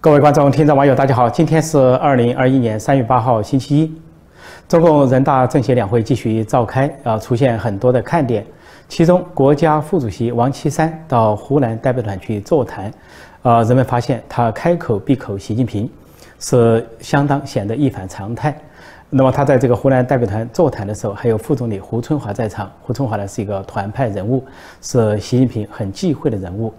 各位观众、听众、网友，大家好！今天是二零二一年三月八号，星期一。中共人大政协两会继续召开，啊，出现很多的看点。其中，国家副主席王岐山到湖南代表团去座谈，啊，人们发现他开口闭口习近平，是相当显得一反常态。那么，他在这个湖南代表团座谈的时候，还有副总理胡春华在场。胡春华呢是一个团派人物，是习近平很忌讳的人物。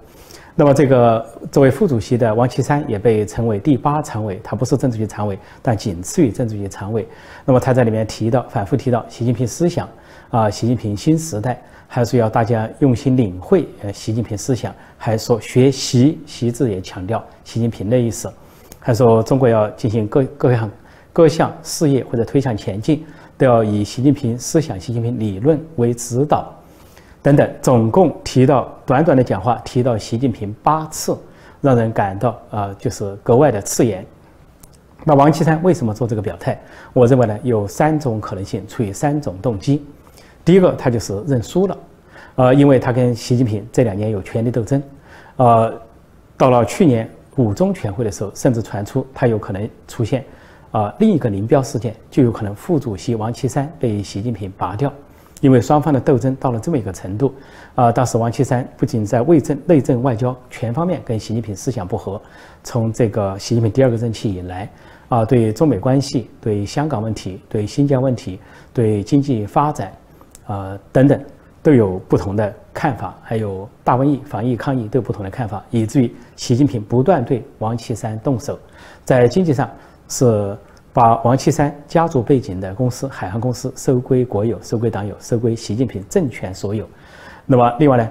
那么，这个作为副主席的王岐山也被称为第八常委，他不是政治局常委，但仅次于政治局常委。那么他在里面提到，反复提到习近平思想啊，习近平新时代，还是要大家用心领会呃习近平思想，还说学习，习字也强调习近平的意思，还说中国要进行各各项各项事业或者推向前进，都要以习近平思想、习近平理论为指导。等等，总共提到短短的讲话提到习近平八次，让人感到啊，就是格外的刺眼。那王岐山为什么做这个表态？我认为呢，有三种可能性，出于三种动机。第一个，他就是认输了，呃，因为他跟习近平这两年有权力斗争，呃，到了去年五中全会的时候，甚至传出他有可能出现啊另一个林彪事件，就有可能副主席王岐山被习近平拔掉。因为双方的斗争到了这么一个程度，啊，当时王岐山不仅在卫政、内政、外交全方面跟习近平思想不合，从这个习近平第二个任期以来，啊，对中美关系、对香港问题、对新疆问题、对经济发展，啊等等，都有不同的看法，还有大瘟疫、防疫抗疫都有不同的看法，以至于习近平不断对王岐山动手，在经济上是。把王岐山家族背景的公司海航公司收归国有，收归党有，收归习近平政权所有。那么，另外呢，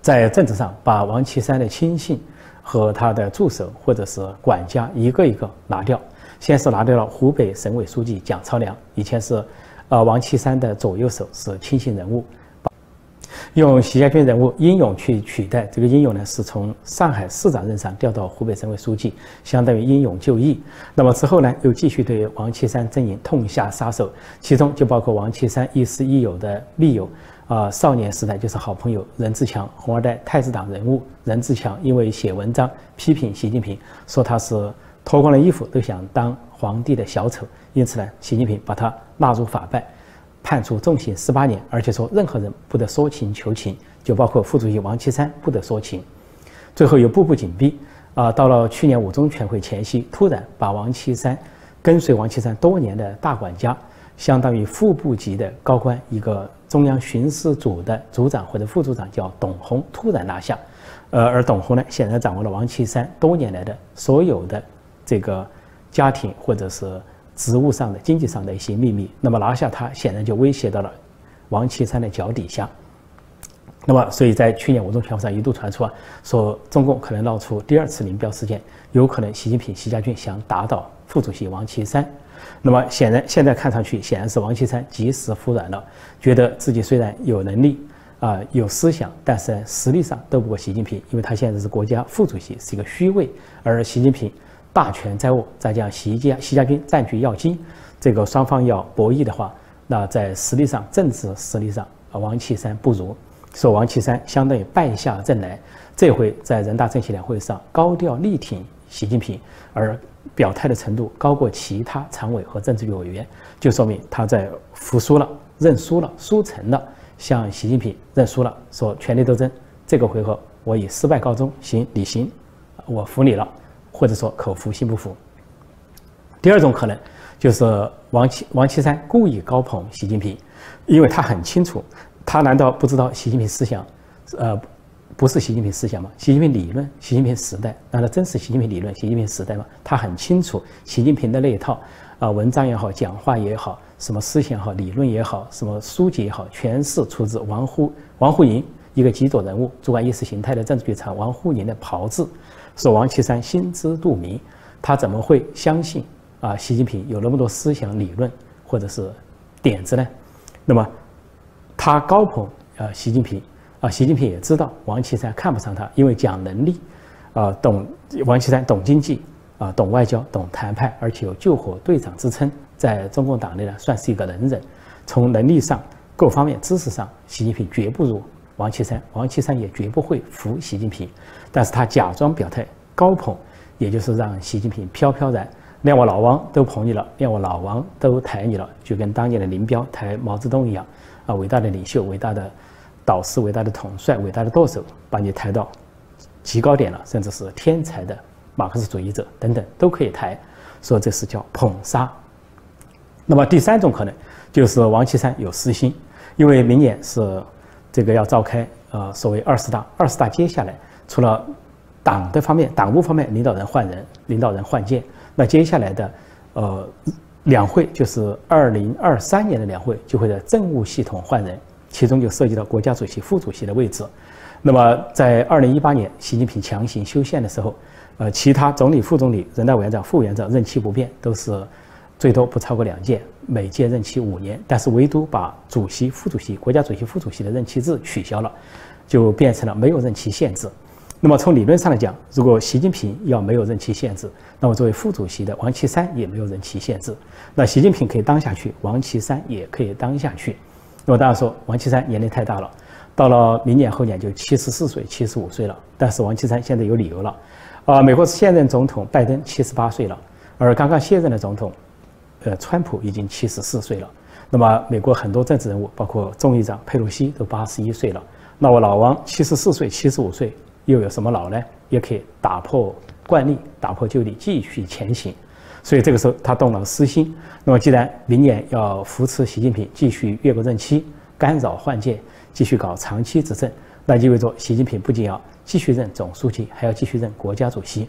在政治上把王岐山的亲信和他的助手或者是管家一个一个拿掉。先是拿掉了湖北省委书记蒋超良，以前是呃王岐山的左右手，是亲信人物。用习家军人物英勇去取代，这个英勇呢是从上海市长任上调到湖北省委书记，相当于英勇就义。那么之后呢，又继续对王岐山阵营痛下杀手，其中就包括王岐山亦师亦友的密友，啊，少年时代就是好朋友任志强，红二代太子党人物任志强，因为写文章批评习近平，说他是脱光了衣服都想当皇帝的小丑，因此呢，习近平把他纳入法办。判处重刑十八年，而且说任何人不得说情求情，就包括副主席王岐山不得说情。最后又步步紧逼啊，到了去年五中全会前夕，突然把王岐山跟随王岐山多年的大管家，相当于副部级的高官，一个中央巡视组的组长或者副组长叫董洪，突然拿下。呃，而董洪呢，显然掌握了王岐山多年来的所有的这个家庭或者是。职务上的、经济上的一些秘密，那么拿下他，显然就威胁到了王岐山的脚底下。那么，所以在去年五中全会上一度传出啊，说中共可能闹出第二次林彪事件，有可能习近平、习家军想打倒副主席王岐山。那么，显然现在看上去，显然是王岐山及时服软了，觉得自己虽然有能力啊、有思想，但是实力上斗不过习近平，因为他现在是国家副主席，是一个虚位，而习近平。大权在握，再加上习家习家军占据要津，这个双方要博弈的话，那在实力上、政治实力上，王岐山不如，说王岐山相当于败下阵来。这回在人大政协两会上高调力挺习近平，而表态的程度高过其他常委和政治局委员，就说明他在服输了、认输了、输成了，向习近平认输了，说权力斗争这个回合我以失败告终，行，你行，我服你了。或者说口服心不服。第二种可能就是王岐王岐山故意高捧习近平，因为他很清楚，他难道不知道习近平思想，呃，不是习近平思想吗？习近平理论、习近平时代，难道真是习近平理论、习近平时代吗？他很清楚，习近平的那一套啊，文章也好，讲话也好，什么思想也好，理论也好，什么书籍也好，全是出自王沪王沪宁一个极左人物，主管意识形态的政治局长王沪宁的炮制。说王岐山心知肚明，他怎么会相信啊？习近平有那么多思想理论或者是点子呢？那么他高捧啊习近平啊，习近平也知道王岐山看不上他，因为讲能力啊，懂王岐山懂经济啊，懂外交，懂谈判，而且有救火队长之称，在中共党内呢算是一个能人。从能力上各方面知识上，习近平绝不如。王岐山，王岐山也绝不会服习近平，但是他假装表态高捧也就是让习近平飘飘然，连我老王都捧你了，连我老王都抬你了，就跟当年的林彪抬毛泽东一样，啊，伟大的领袖、伟大的导师、伟大的统帅、伟大的舵手，把你抬到极高点了，甚至是天才的马克思主义者等等都可以抬，说这是叫捧杀。那么第三种可能就是王岐山有私心，因为明年是这个要召开呃所谓二十大，二十大接下来除了党的方面，党务方面，领导人换人，领导人换届。那接下来的，呃，两会就是二零二三年的两会，就会在政务系统换人，其中就涉及到国家主席、副主席的位置。那么在二零一八年，习近平强行修宪的时候，呃，其他总理、副总理、人大委员长、副委员长任期不变，都是最多不超过两届，每届任期五年。但是唯独把主席、副主席、国家主席、副主席的任期制取消了，就变成了没有任期限制。那么从理论上来讲，如果习近平要没有任期限制，那么作为副主席的王岐山也没有任期限制。那习近平可以当下去，王岐山也可以当下去。那么大家说，王岐山年龄太大了，到了明年后年就七十四岁、七十五岁了。但是王岐山现在有理由了，啊，美国现任总统拜登七十八岁了，而刚刚卸任的总统，呃，川普已经七十四岁了。那么美国很多政治人物，包括众议长佩洛西都八十一岁了。那我老王七十四岁、七十五岁。又有什么老呢？也可以打破惯例，打破旧例，继续前行。所以这个时候他动了私心。那么既然明年要扶持习近平继续越过任期，干扰换届，继续搞长期执政，那意味着习近平不仅要继续任总书记，还要继续任国家主席。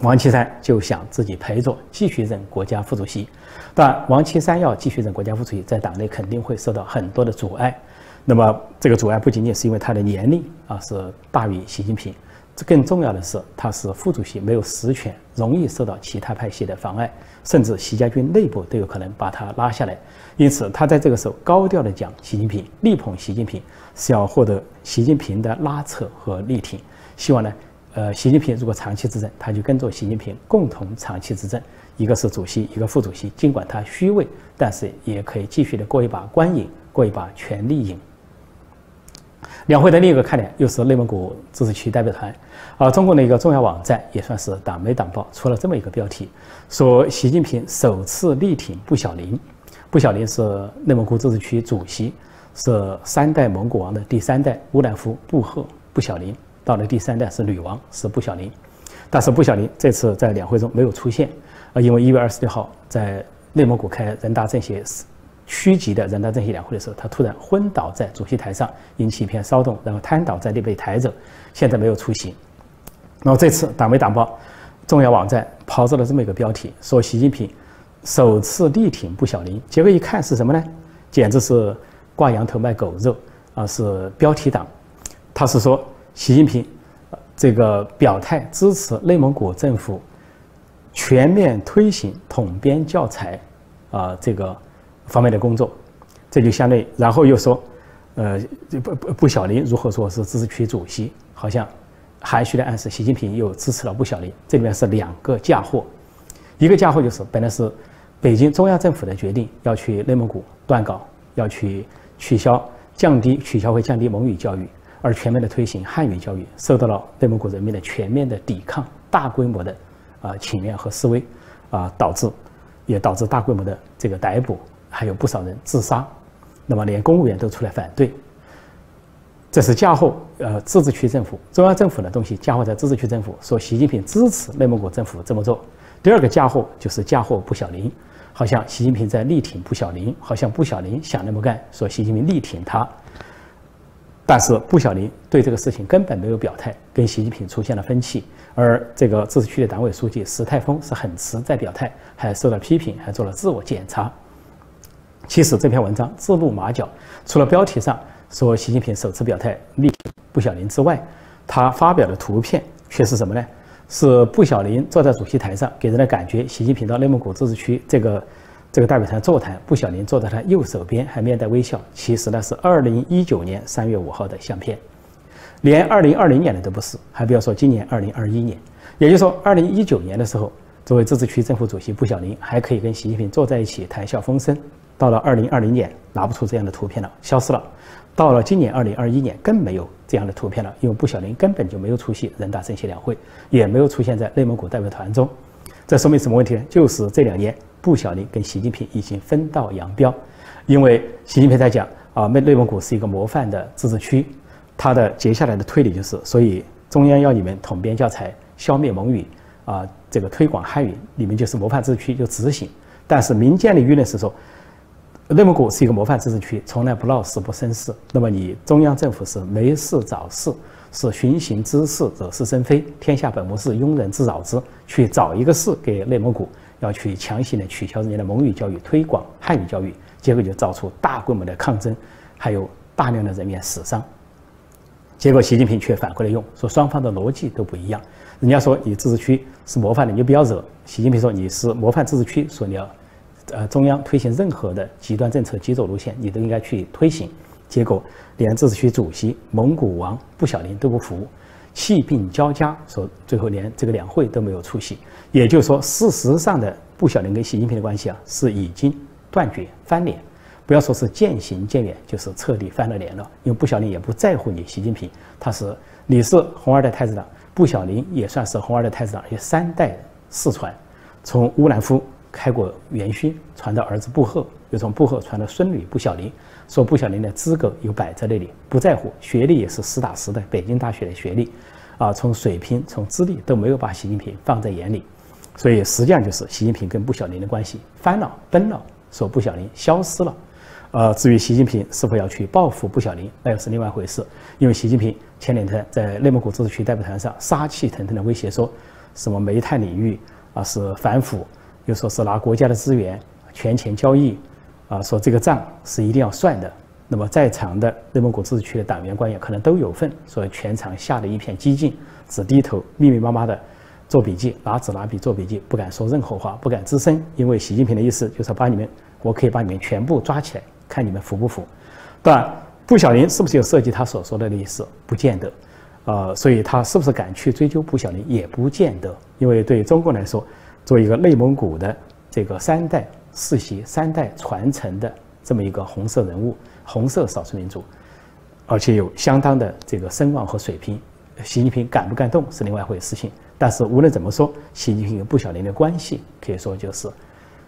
王岐山就想自己陪着继续任国家副主席。但王岐山要继续任国家副主席，在党内肯定会受到很多的阻碍。那么这个阻碍不仅仅是因为他的年龄啊是大于习近平，这更重要的是他是副主席，没有实权，容易受到其他派系的妨碍，甚至习家军内部都有可能把他拉下来。因此，他在这个时候高调的讲习近平，力捧习近平，是要获得习近平的拉扯和力挺。希望呢，呃，习近平如果长期执政，他就跟着习近平共同长期执政。一个是主席，一个副主席，尽管他虚位，但是也可以继续的过一把官瘾，过一把权力瘾。两会的另一个看点又是内蒙古自治区代表团，啊，中国的一个重要网站也算是党媒党报出了这么一个标题，说习近平首次力挺布小林，布小林是内蒙古自治区主席，是三代蒙古王的第三代乌兰夫布赫布小林，到了第三代是女王是布小林，但是布小林这次在两会中没有出现，啊，因为一月二十六号在内蒙古开人大政协。区级的人大政协两会的时候，他突然昏倒在主席台上，引起一片骚动，然后瘫倒在地被抬走，现在没有出席。然后这次党媒党报重要网站抛出了这么一个标题，说习近平首次力挺布小林，结果一看是什么呢？简直是挂羊头卖狗肉啊！是标题党，他是说习近平这个表态支持内蒙古政府全面推行统编教材啊，这个。方面的工作，这就相对，然后又说，呃，不不不，小林如何说是自治区主席，好像含蓄的暗示习近平又支持了布小林。这里面是两个嫁祸，一个嫁祸就是本来是北京中央政府的决定要去内蒙古断稿，要去取消、降低、取消会降低蒙语教育，而全面的推行汉语教育，受到了内蒙古人民的全面的抵抗，大规模的啊请愿和示威，啊导致也导致大规模的这个逮捕。还有不少人自杀，那么连公务员都出来反对，这是嫁祸呃自治区政府中央政府的东西嫁祸在自治区政府，说习近平支持内蒙古政府这么做。第二个嫁祸就是嫁祸布小林，好像习近平在力挺布小林，好像布小林想那么干，说习近平力挺他，但是布小林对这个事情根本没有表态，跟习近平出现了分歧，而这个自治区的党委书记石泰峰是很迟在表态，还受到批评，还做了自我检查。其实这篇文章自露马脚，除了标题上说习近平首次表态力布小林之外，他发表的图片却是什么呢？是布小林坐在主席台上，给人的感觉，习近平到内蒙古自治区这个这个代表团座谈，布小林坐在他右手边，还面带微笑。其实呢是二零一九年三月五号的相片，连二零二零年的都不是，还不要说今年二零二一年。也就是说，二零一九年的时候，作为自治区政府主席布小林还可以跟习近平坐在一起谈笑风生。到了二零二零年，拿不出这样的图片了，消失了。到了今年二零二一年，更没有这样的图片了，因为布小林根本就没有出席人大政协两会，也没有出现在内蒙古代表团中。这说明什么问题呢？就是这两年布小林跟习近平已经分道扬镳，因为习近平在讲啊，内内蒙古是一个模范的自治区，他的接下来的推理就是，所以中央要你们统编教材，消灭蒙语啊，这个推广汉语，你们就是模范自治区就执行。但是民间的舆论是说。内蒙古是一个模范自治区，从来不闹事不生事。那么你中央政府是没事找事，是寻衅滋事，惹是生非。天下本无事，庸人自扰之。去找一个事给内蒙古，要去强行的取消人家的蒙语教育，推广汉语教育，结果就造出大规模的抗争，还有大量的人员死伤。结果习近平却反过来用，说双方的逻辑都不一样。人家说你自治区是模范的，你就不要惹。习近平说你是模范自治区，说你要。呃，中央推行任何的极端政策、极左路线，你都应该去推行。结果，连自治区主席蒙古王布小林都不服，气病交加，说最后连这个两会都没有出席。也就是说，事实上的布小林跟习近平的关系啊，是已经断绝、翻脸。不要说是渐行渐远，就是彻底翻了脸了。因为布小林也不在乎你习近平，他是你是红二代太子党，布小林也算是红二代太子党，有三代世传，从乌兰夫。开国元勋传到儿子布赫，又从布赫传到孙女布小林，说布小林的资格又摆在那里，不在乎学历也是实打实的北京大学的学历，啊，从水平从资历都没有把习近平放在眼里，所以实际上就是习近平跟布小林的关系翻了崩了，说布小林消失了，呃，至于习近平是否要去报复布小林，那又是另外一回事，因为习近平前两天在内蒙古自治区代表团上杀气腾腾的威胁说，什么煤炭领域啊是反腐。又说是拿国家的资源权钱交易，啊，说这个账是一定要算的。那么在场的内蒙古自治区的党员官员可能都有份，所以全场吓得一片寂静，只低头密密麻麻的做笔记，拿纸拿笔做笔记，不敢说任何话，不敢吱声，因为习近平的意思就是把你们，我可以把你们全部抓起来，看你们服不服。当然，布小林是不是有涉及他所说的意思，不见得，呃，所以他是不是敢去追究布小林，也不见得，因为对中国来说。作为一个内蒙古的这个三代世袭、三代传承的这么一个红色人物、红色少数民族，而且有相当的这个声望和水平，习近平敢不敢动是另外一回事。情，但是无论怎么说，习近平跟布小林的关系可以说就是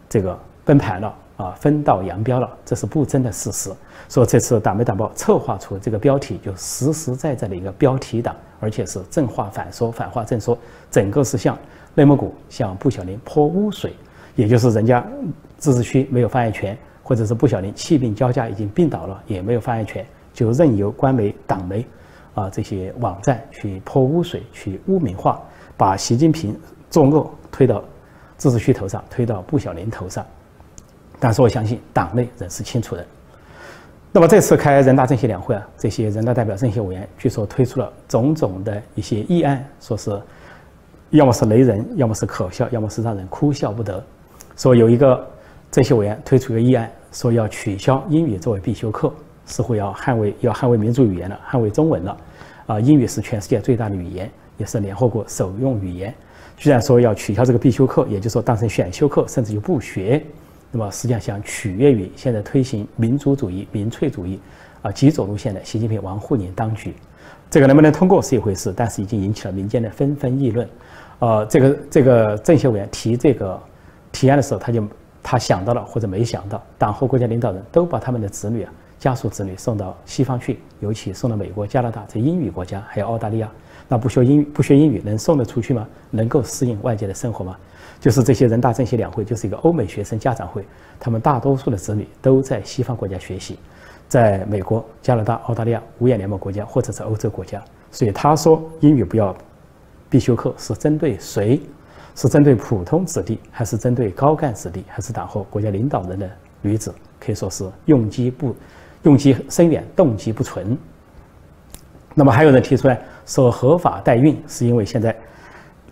这个崩盘了啊，分道扬镳了，这是不争的事实。说这次党媒党报策划出这个标题，就实实在在的一个标题党，而且是正话反说、反话正说，整个是向。内蒙古向布小林泼污水，也就是人家自治区没有发言权，或者是布小林气病交加已经病倒了，也没有发言权，就任由官媒、党媒，啊这些网站去泼污水，去污名化，把习近平作恶推到自治区头上，推到布小林头上。但是我相信党内人是清楚的。那么这次开人大政协两会啊，这些人大代表、政协委员据说推出了种种的一些议案，说是。要么是雷人，要么是可笑，要么是让人哭笑不得。说有一个政协委员推出一个议案，说要取消英语作为必修课，似乎要捍卫要捍卫民族语言了，捍卫中文了。啊，英语是全世界最大的语言，也是联合国首用语言。居然说要取消这个必修课，也就是说当成选修课，甚至就不学。那么实际上想取悦于现在推行民族主义、民粹主义啊极左路线的习近平王沪宁当局。这个能不能通过是一回事，但是已经引起了民间的纷纷议论。呃，这个这个政协委员提这个提案的时候，他就他想到了或者没想到，党和国家领导人都把他们的子女啊，家属子女送到西方去，尤其送到美国、加拿大这英语国家，还有澳大利亚，那不学英语不学英语能送得出去吗？能够适应外界的生活吗？就是这些人大政协两会就是一个欧美学生家长会，他们大多数的子女都在西方国家学习，在美国、加拿大、澳大利亚五眼联盟国家或者是欧洲国家，所以他说英语不要。必修课是针对谁？是针对普通子弟，还是针对高干子弟，还是党和国家领导人的女子？可以说是用机不用机深远，动机不纯。那么还有人提出来说，合法代孕是因为现在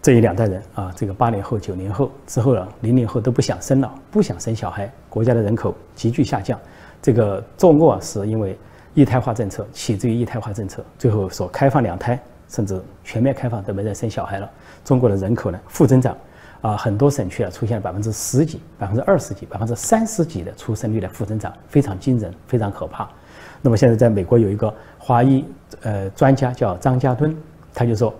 这一两代人啊，这个八零后、九零后之后呢，零零后都不想生了，不想生小孩，国家的人口急剧下降。这个作恶是因为一胎化政策，起自于一胎化政策，最后说开放两胎。甚至全面开放都没人生小孩了。中国的人口呢负增长，啊，很多省区啊出现了百分之十几、百分之二十几、百分之三十几的出生率的负增长，非常惊人，非常可怕。那么现在在美国有一个华裔呃专家叫张家敦，他就说，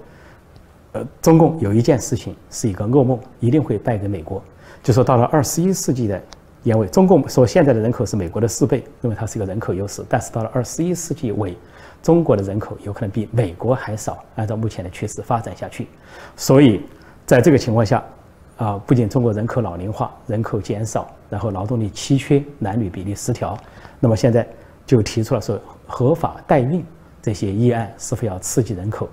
呃，中共有一件事情是一个噩梦，一定会败给美国。就说到了二十一世纪的年尾，中共说现在的人口是美国的四倍，认为它是一个人口优势，但是到了二十一世纪尾，中国的人口有可能比美国还少，按照目前的趋势发展下去。所以在这个情况下，啊，不仅中国人口老龄化、人口减少，然后劳动力稀缺、男女比例失调，那么现在就提出了说合法代孕这些议案是否要刺激人口？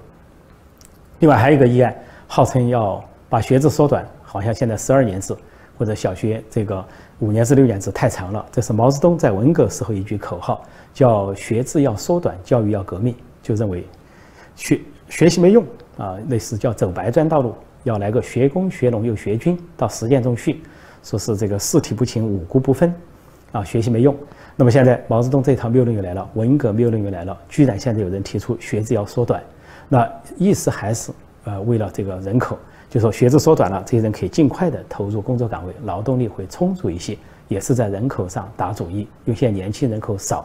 另外还有一个议案，号称要把学制缩短，好像现在十二年制或者小学这个五年制、六年制太长了。这是毛泽东在文革时候一句口号，叫学制要缩短，教育要革命，就认为学学习没用啊，类似叫走白砖道路。要来个学工学农又学军，到实践中去，说是这个四体不勤五谷不分，啊，学习没用。那么现在毛泽东这套谬论又来了，文革谬论又来了，居然现在有人提出学制要缩短，那意思还是呃为了这个人口，就说学制缩短了，这些人可以尽快的投入工作岗位，劳动力会充足一些，也是在人口上打主意，因为现在年轻人口少。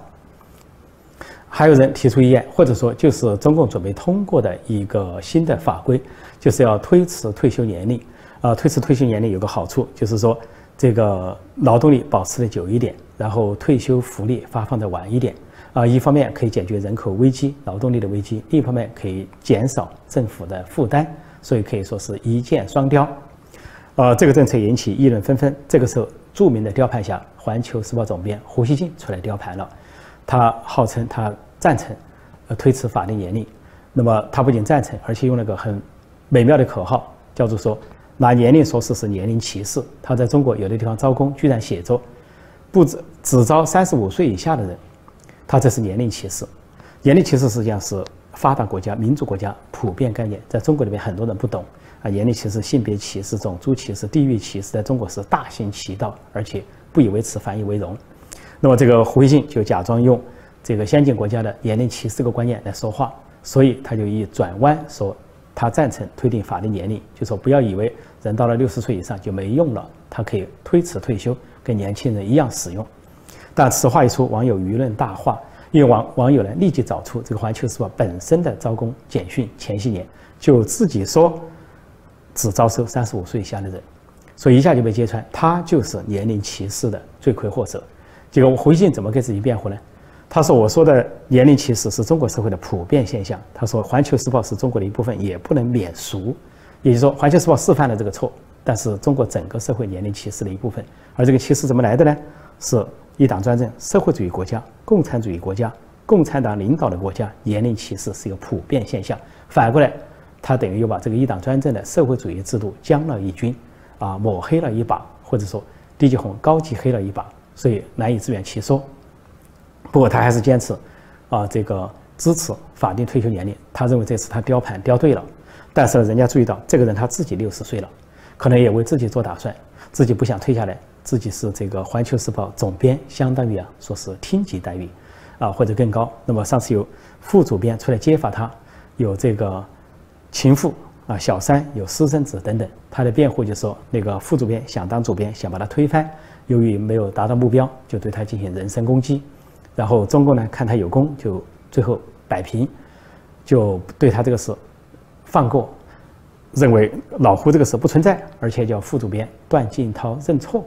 还有人提出意见，或者说就是中共准备通过的一个新的法规，就是要推迟退休年龄。啊，推迟退休年龄有个好处，就是说这个劳动力保持的久一点，然后退休福利发放的晚一点。啊，一方面可以解决人口危机、劳动力的危机，另一方面可以减少政府的负担，所以可以说是一箭双雕。呃，这个政策引起议论纷纷。这个时候，著名的雕盘侠《环球时报》总编胡锡进出来雕盘了。他号称他赞成，呃推迟法定年龄，那么他不仅赞成，而且用了个很美妙的口号，叫做说拿年龄说事是年龄歧视。他在中国有的地方招工居然写着不只只招三十五岁以下的人，他这是年龄歧视。年龄歧视实际上是发达国家、民主国家普遍概念，在中国里面很多人不懂啊。年龄歧视、性别歧视、种族歧视、地域歧视，在中国是大行其道，而且不以为耻，反以为荣。那么这个胡锡进就假装用这个先进国家的年龄歧视这个观念来说话，所以他就一转弯说，他赞成推定法定年龄，就说不要以为人到了六十岁以上就没用了，他可以推迟退休，跟年轻人一样使用。但此话一出，网友舆论大哗，因为网网友呢立即找出这个《环球时报》本身的招工简讯，前些年就自己说只招收三十五岁以下的人，所以一下就被揭穿，他就是年龄歧视的罪魁祸首。结果胡锡进怎么给自己辩护呢？他说：“我说的年龄歧视是中国社会的普遍现象。”他说：“环球时报是中国的一部分，也不能免俗。”也就是说，环球时报示范了这个错，但是中国整个社会年龄歧视的一部分。而这个歧视怎么来的呢？是一党专政、社会主义国家、共产主义国家、共产党领导的国家，年龄歧视是一个普遍现象。反过来，他等于又把这个一党专政的社会主义制度将了一军，啊，抹黑了一把，或者说低级红高级黑了一把。所以难以自圆其说，不过他还是坚持，啊，这个支持法定退休年龄。他认为这次他雕盘雕对了，但是呢人家注意到这个人他自己六十岁了，可能也为自己做打算，自己不想退下来，自己是这个《环球时报》总编，相当于啊说是厅级待遇，啊或者更高。那么上次有副主编出来揭发他，有这个情妇啊、小三、有私生子等等，他的辩护就说那个副主编想当主编，想把他推翻。由于没有达到目标，就对他进行人身攻击，然后中共呢看他有功，就最后摆平，就对他这个事放过，认为老胡这个事不存在，而且叫副主编段静涛认错，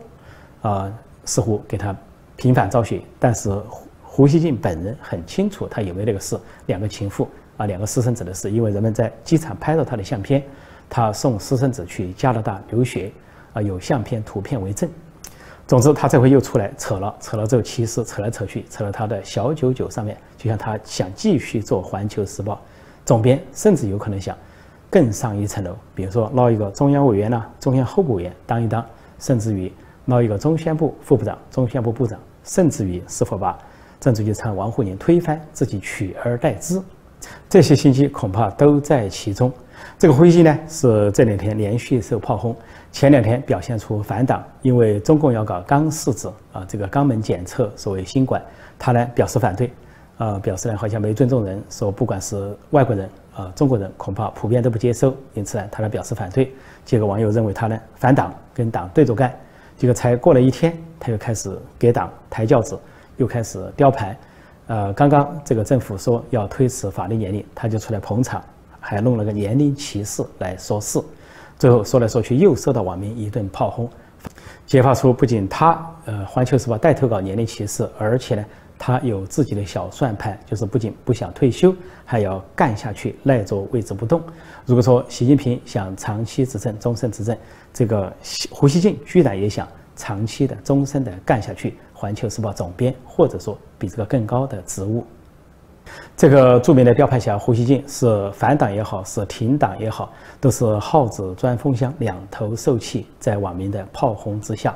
啊，似乎给他平反昭雪。但是胡胡锡进本人很清楚他有没有那个事，两个情妇啊，两个私生子的事，因为人们在机场拍到他的相片，他送私生子去加拿大留学，啊，有相片图片为证。总之，他这回又出来扯了，扯了之后，其实扯来扯去，扯到他的小九九上面，就像他想继续做《环球时报》总编，甚至有可能想更上一层楼，比如说捞一个中央委员呐、中央候补委员当一当，甚至于捞一个中宣部副部长、中宣部部长，甚至于是否把政治局长王沪宁推翻，自己取而代之，这些信息恐怕都在其中。这个灰机呢，是这两天连续受炮轰。前两天表现出反党，因为中共要搞肛试纸啊，这个肛门检测，所谓新冠，他呢表示反对，啊，表示呢好像没尊重人，说不管是外国人啊，中国人恐怕普遍都不接受，因此呢，他呢表示反对。结果网友认为他呢反党，跟党对着干。结果才过了一天，他又开始给党抬轿子，又开始雕牌，呃，刚刚这个政府说要推迟法定年龄，他就出来捧场，还弄了个年龄歧视来说事，最后说来说去又受到网民一顿炮轰，揭发出不仅他呃《环球时报》带头搞年龄歧视，而且呢他有自己的小算盘，就是不仅不想退休，还要干下去，赖着位置不动。如果说习近平想长期执政、终身执政，这个胡锡进居然也想长期的、终身的干下去。环球时报总编，或者说比这个更高的职务。这个著名的雕牌侠胡锡进是反党也好，是挺党也好，都是耗子钻风箱，两头受气，在网民的炮轰之下。